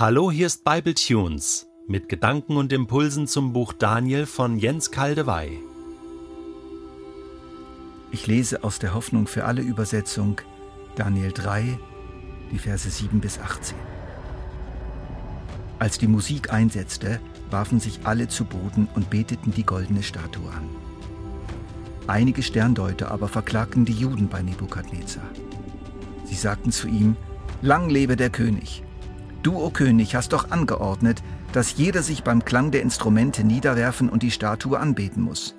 Hallo, hier ist Bible Tunes mit Gedanken und Impulsen zum Buch Daniel von Jens Kaldewey. Ich lese aus der Hoffnung für alle Übersetzung Daniel 3, die Verse 7 bis 18. Als die Musik einsetzte, warfen sich alle zu Boden und beteten die goldene Statue an. Einige Sterndeuter aber verklagten die Juden bei Nebukadnezar. Sie sagten zu ihm, Lang lebe der König. Du, o König, hast doch angeordnet, dass jeder sich beim Klang der Instrumente niederwerfen und die Statue anbeten muss.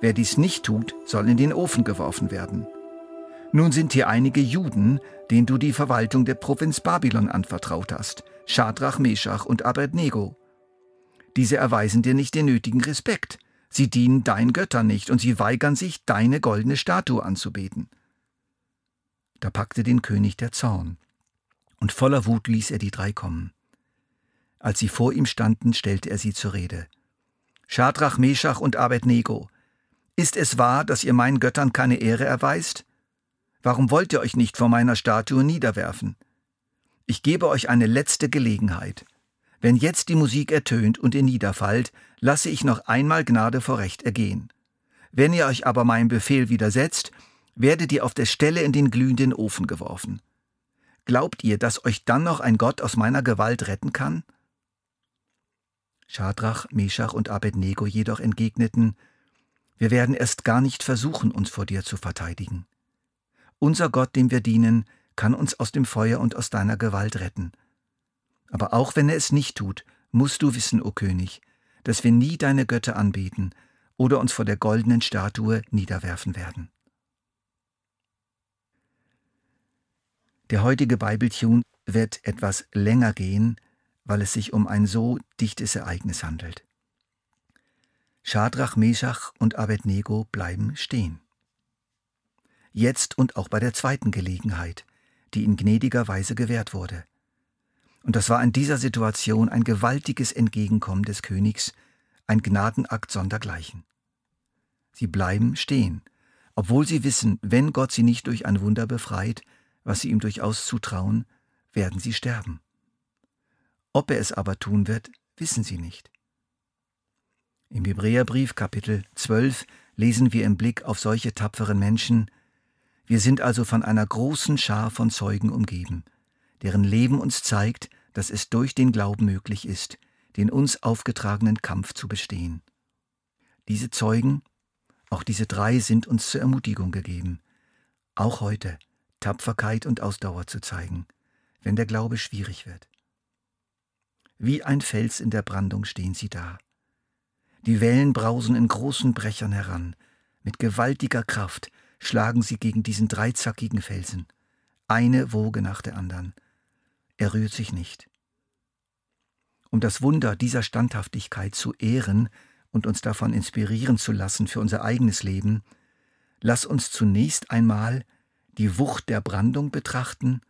Wer dies nicht tut, soll in den Ofen geworfen werden. Nun sind hier einige Juden, denen du die Verwaltung der Provinz Babylon anvertraut hast, Schadrach, Meschach und Abednego. Diese erweisen dir nicht den nötigen Respekt. Sie dienen deinen Göttern nicht und sie weigern sich, deine goldene Statue anzubeten. Da packte den König der Zorn und voller Wut ließ er die drei kommen. Als sie vor ihm standen, stellte er sie zur Rede. Schadrach, Meschach und Abednego, ist es wahr, dass ihr meinen Göttern keine Ehre erweist? Warum wollt ihr euch nicht vor meiner Statue niederwerfen? Ich gebe euch eine letzte Gelegenheit. Wenn jetzt die Musik ertönt und ihr niederfallt, lasse ich noch einmal Gnade vor Recht ergehen. Wenn ihr euch aber meinem Befehl widersetzt, werdet ihr auf der Stelle in den glühenden Ofen geworfen. Glaubt ihr, dass euch dann noch ein Gott aus meiner Gewalt retten kann? Schadrach, Meschach und Abednego jedoch entgegneten, wir werden erst gar nicht versuchen, uns vor dir zu verteidigen. Unser Gott, dem wir dienen, kann uns aus dem Feuer und aus deiner Gewalt retten. Aber auch wenn er es nicht tut, musst du wissen, o König, dass wir nie deine Götter anbeten oder uns vor der goldenen Statue niederwerfen werden. Der heutige Bibeltune wird etwas länger gehen, weil es sich um ein so dichtes Ereignis handelt. Schadrach, Meschach und Abednego bleiben stehen. Jetzt und auch bei der zweiten Gelegenheit, die in gnädiger Weise gewährt wurde. Und das war in dieser Situation ein gewaltiges Entgegenkommen des Königs, ein Gnadenakt sondergleichen. Sie bleiben stehen, obwohl sie wissen, wenn Gott sie nicht durch ein Wunder befreit, was sie ihm durchaus zutrauen, werden sie sterben. Ob er es aber tun wird, wissen sie nicht. Im Hebräerbrief Kapitel 12 lesen wir im Blick auf solche tapferen Menschen, wir sind also von einer großen Schar von Zeugen umgeben, deren Leben uns zeigt, dass es durch den Glauben möglich ist, den uns aufgetragenen Kampf zu bestehen. Diese Zeugen, auch diese drei sind uns zur Ermutigung gegeben, auch heute, Tapferkeit und Ausdauer zu zeigen, wenn der Glaube schwierig wird. Wie ein Fels in der Brandung stehen sie da. Die Wellen brausen in großen Brechern heran, mit gewaltiger Kraft schlagen sie gegen diesen dreizackigen Felsen, eine Woge nach der anderen. Er rührt sich nicht. Um das Wunder dieser Standhaftigkeit zu ehren und uns davon inspirieren zu lassen für unser eigenes Leben, lass uns zunächst einmal die Wucht der Brandung betrachten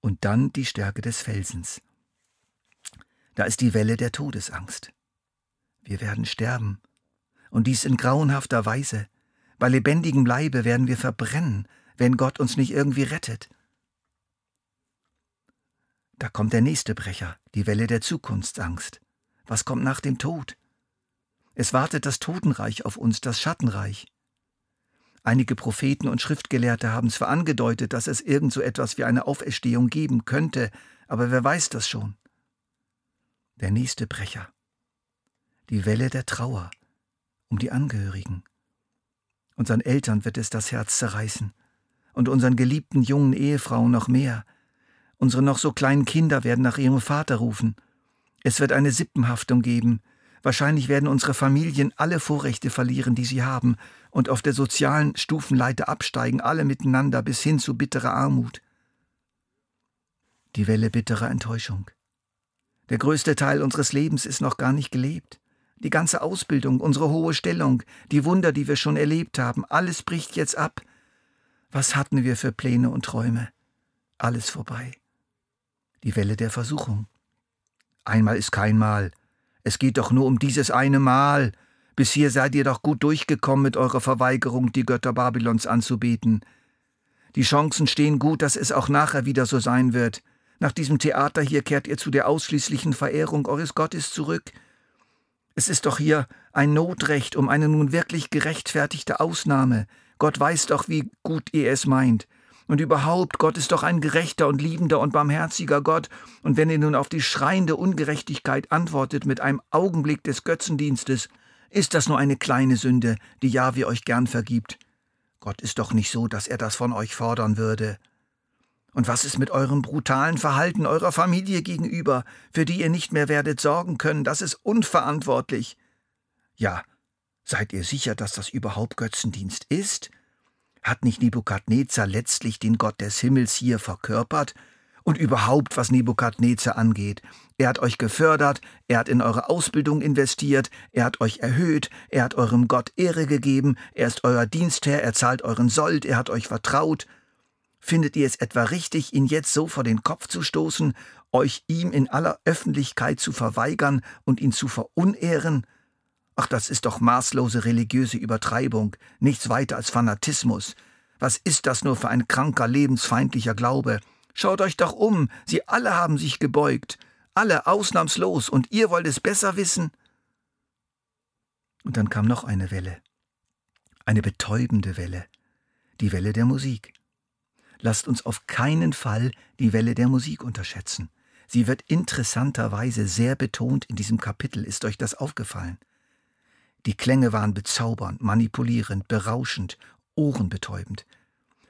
und dann die Stärke des Felsens. Da ist die Welle der Todesangst. Wir werden sterben, und dies in grauenhafter Weise. Bei lebendigem Leibe werden wir verbrennen, wenn Gott uns nicht irgendwie rettet. Da kommt der nächste Brecher, die Welle der Zukunftsangst. Was kommt nach dem Tod? Es wartet das Totenreich auf uns, das Schattenreich. Einige Propheten und Schriftgelehrte haben zwar angedeutet, dass es irgend so etwas wie eine Auferstehung geben könnte, aber wer weiß das schon? Der nächste Brecher. Die Welle der Trauer um die Angehörigen. Unseren Eltern wird es das Herz zerreißen und unseren geliebten jungen Ehefrauen noch mehr. Unsere noch so kleinen Kinder werden nach ihrem Vater rufen. Es wird eine Sippenhaftung geben, Wahrscheinlich werden unsere Familien alle Vorrechte verlieren, die sie haben, und auf der sozialen Stufenleiter absteigen, alle miteinander bis hin zu bitterer Armut. Die Welle bitterer Enttäuschung. Der größte Teil unseres Lebens ist noch gar nicht gelebt. Die ganze Ausbildung, unsere hohe Stellung, die Wunder, die wir schon erlebt haben, alles bricht jetzt ab. Was hatten wir für Pläne und Träume? Alles vorbei. Die Welle der Versuchung. Einmal ist kein Mal, es geht doch nur um dieses eine Mal. Bis hier seid ihr doch gut durchgekommen mit eurer Verweigerung, die Götter Babylons anzubeten. Die Chancen stehen gut, dass es auch nachher wieder so sein wird. Nach diesem Theater hier kehrt ihr zu der ausschließlichen Verehrung eures Gottes zurück. Es ist doch hier ein Notrecht um eine nun wirklich gerechtfertigte Ausnahme. Gott weiß doch, wie gut ihr es meint. Und überhaupt, Gott ist doch ein gerechter und liebender und barmherziger Gott, und wenn ihr nun auf die schreiende Ungerechtigkeit antwortet mit einem Augenblick des Götzendienstes, ist das nur eine kleine Sünde, die Jahwe euch gern vergibt. Gott ist doch nicht so, dass er das von euch fordern würde. Und was ist mit eurem brutalen Verhalten eurer Familie gegenüber, für die ihr nicht mehr werdet sorgen können, das ist unverantwortlich. Ja, seid ihr sicher, dass das überhaupt Götzendienst ist? Hat nicht Nebukadnezar letztlich den Gott des Himmels hier verkörpert? Und überhaupt, was Nebukadnezar angeht. Er hat euch gefördert, er hat in eure Ausbildung investiert, er hat euch erhöht, er hat eurem Gott Ehre gegeben, er ist euer Dienstherr, er zahlt euren Sold, er hat euch vertraut. Findet ihr es etwa richtig, ihn jetzt so vor den Kopf zu stoßen, euch ihm in aller Öffentlichkeit zu verweigern und ihn zu verunehren? Ach, das ist doch maßlose religiöse Übertreibung, nichts weiter als Fanatismus. Was ist das nur für ein kranker, lebensfeindlicher Glaube? Schaut euch doch um, sie alle haben sich gebeugt, alle ausnahmslos, und ihr wollt es besser wissen? Und dann kam noch eine Welle, eine betäubende Welle, die Welle der Musik. Lasst uns auf keinen Fall die Welle der Musik unterschätzen. Sie wird interessanterweise sehr betont in diesem Kapitel. Ist euch das aufgefallen? Die Klänge waren bezaubernd, manipulierend, berauschend, ohrenbetäubend.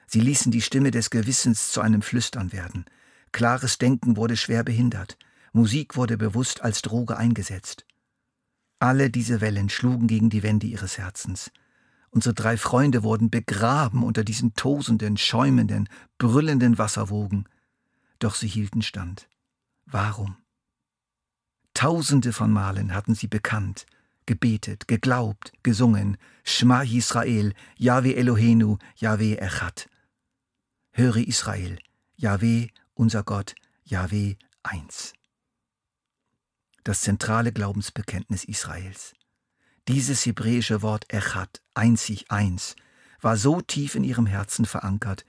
Sie ließen die Stimme des Gewissens zu einem Flüstern werden. Klares Denken wurde schwer behindert. Musik wurde bewusst als Droge eingesetzt. Alle diese Wellen schlugen gegen die Wände ihres Herzens. Unsere drei Freunde wurden begraben unter diesen tosenden, schäumenden, brüllenden Wasserwogen. Doch sie hielten stand. Warum? Tausende von Malen hatten sie bekannt, gebetet, geglaubt, gesungen, Schma Israel, Yahweh Elohenu, Yahweh Echad. Höre Israel, Yahweh, unser Gott, Yahweh eins. Das zentrale Glaubensbekenntnis Israels. Dieses hebräische Wort Echad, einzig eins, war so tief in ihrem Herzen verankert,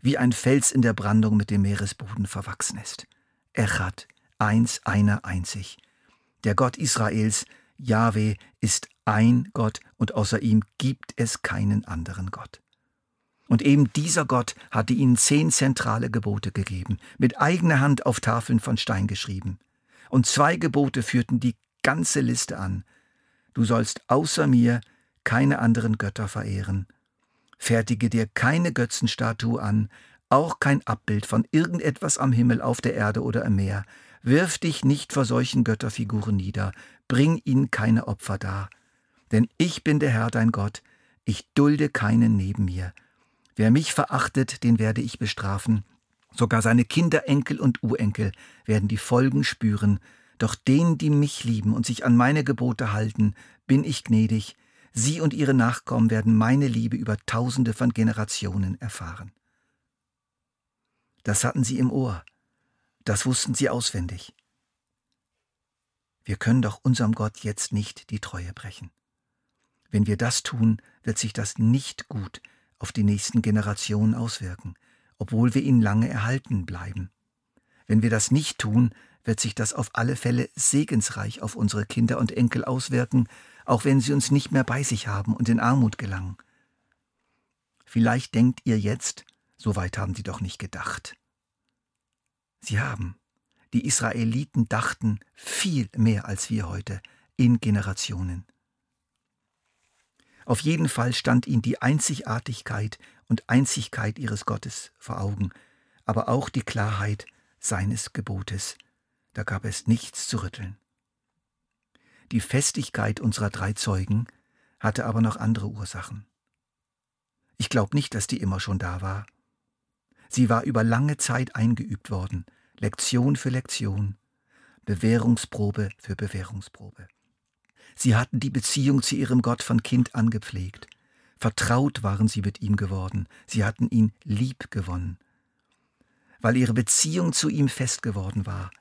wie ein Fels in der Brandung mit dem Meeresboden verwachsen ist. Echad, eins, einer, einzig. Der Gott Israels, Jahwe ist ein Gott und außer ihm gibt es keinen anderen Gott. Und eben dieser Gott hatte ihnen zehn zentrale Gebote gegeben, mit eigener Hand auf Tafeln von Stein geschrieben. Und zwei Gebote führten die ganze Liste an. Du sollst außer mir keine anderen Götter verehren. Fertige dir keine Götzenstatue an, auch kein Abbild von irgendetwas am Himmel, auf der Erde oder im Meer. Wirf dich nicht vor solchen Götterfiguren nieder, bring ihnen keine Opfer dar. Denn ich bin der Herr dein Gott, ich dulde keinen neben mir. Wer mich verachtet, den werde ich bestrafen. Sogar seine Kinder, Enkel und Urenkel werden die Folgen spüren. Doch denen, die mich lieben und sich an meine Gebote halten, bin ich gnädig. Sie und ihre Nachkommen werden meine Liebe über tausende von Generationen erfahren. Das hatten sie im Ohr. Das wussten sie auswendig. Wir können doch unserem Gott jetzt nicht die Treue brechen. Wenn wir das tun, wird sich das nicht gut auf die nächsten Generationen auswirken, obwohl wir ihn lange erhalten bleiben. Wenn wir das nicht tun, wird sich das auf alle Fälle segensreich auf unsere Kinder und Enkel auswirken, auch wenn sie uns nicht mehr bei sich haben und in Armut gelangen. Vielleicht denkt ihr jetzt, so weit haben sie doch nicht gedacht. Sie haben. Die Israeliten dachten viel mehr als wir heute in Generationen. Auf jeden Fall stand ihnen die Einzigartigkeit und Einzigkeit ihres Gottes vor Augen, aber auch die Klarheit seines Gebotes. Da gab es nichts zu rütteln. Die Festigkeit unserer drei Zeugen hatte aber noch andere Ursachen. Ich glaube nicht, dass die immer schon da war. Sie war über lange Zeit eingeübt worden, Lektion für Lektion, Bewährungsprobe für Bewährungsprobe. Sie hatten die Beziehung zu ihrem Gott von Kind an gepflegt. Vertraut waren sie mit ihm geworden, sie hatten ihn lieb gewonnen. Weil ihre Beziehung zu ihm fest geworden war,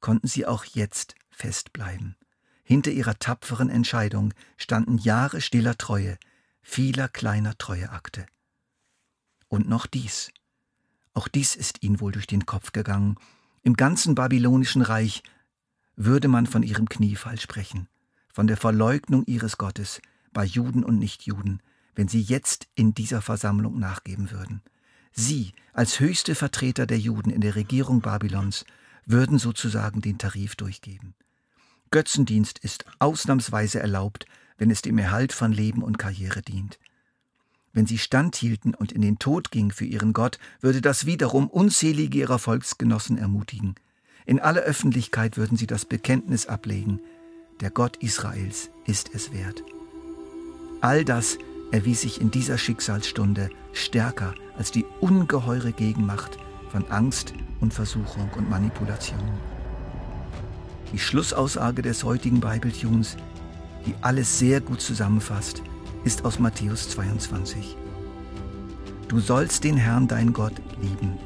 konnten sie auch jetzt fest bleiben. Hinter ihrer tapferen Entscheidung standen Jahre stiller Treue, vieler kleiner Treueakte. Und noch dies. Auch dies ist ihnen wohl durch den Kopf gegangen. Im ganzen babylonischen Reich würde man von ihrem Kniefall sprechen, von der Verleugnung ihres Gottes bei Juden und Nichtjuden, wenn sie jetzt in dieser Versammlung nachgeben würden. Sie, als höchste Vertreter der Juden in der Regierung Babylons, würden sozusagen den Tarif durchgeben. Götzendienst ist ausnahmsweise erlaubt, wenn es dem Erhalt von Leben und Karriere dient. Wenn sie standhielten und in den Tod ging für ihren Gott, würde das wiederum unzählige ihrer Volksgenossen ermutigen. In aller Öffentlichkeit würden sie das Bekenntnis ablegen, der Gott Israels ist es wert. All das erwies sich in dieser Schicksalsstunde stärker als die ungeheure Gegenmacht von Angst und Versuchung und Manipulation. Die Schlussaussage des heutigen Bibeltunes, die alles sehr gut zusammenfasst, ist aus Matthäus 22. Du sollst den Herrn, dein Gott, lieben,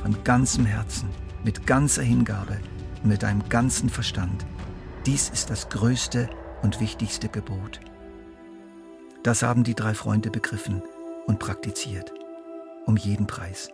von ganzem Herzen, mit ganzer Hingabe mit deinem ganzen Verstand. Dies ist das größte und wichtigste Gebot. Das haben die drei Freunde begriffen und praktiziert, um jeden Preis.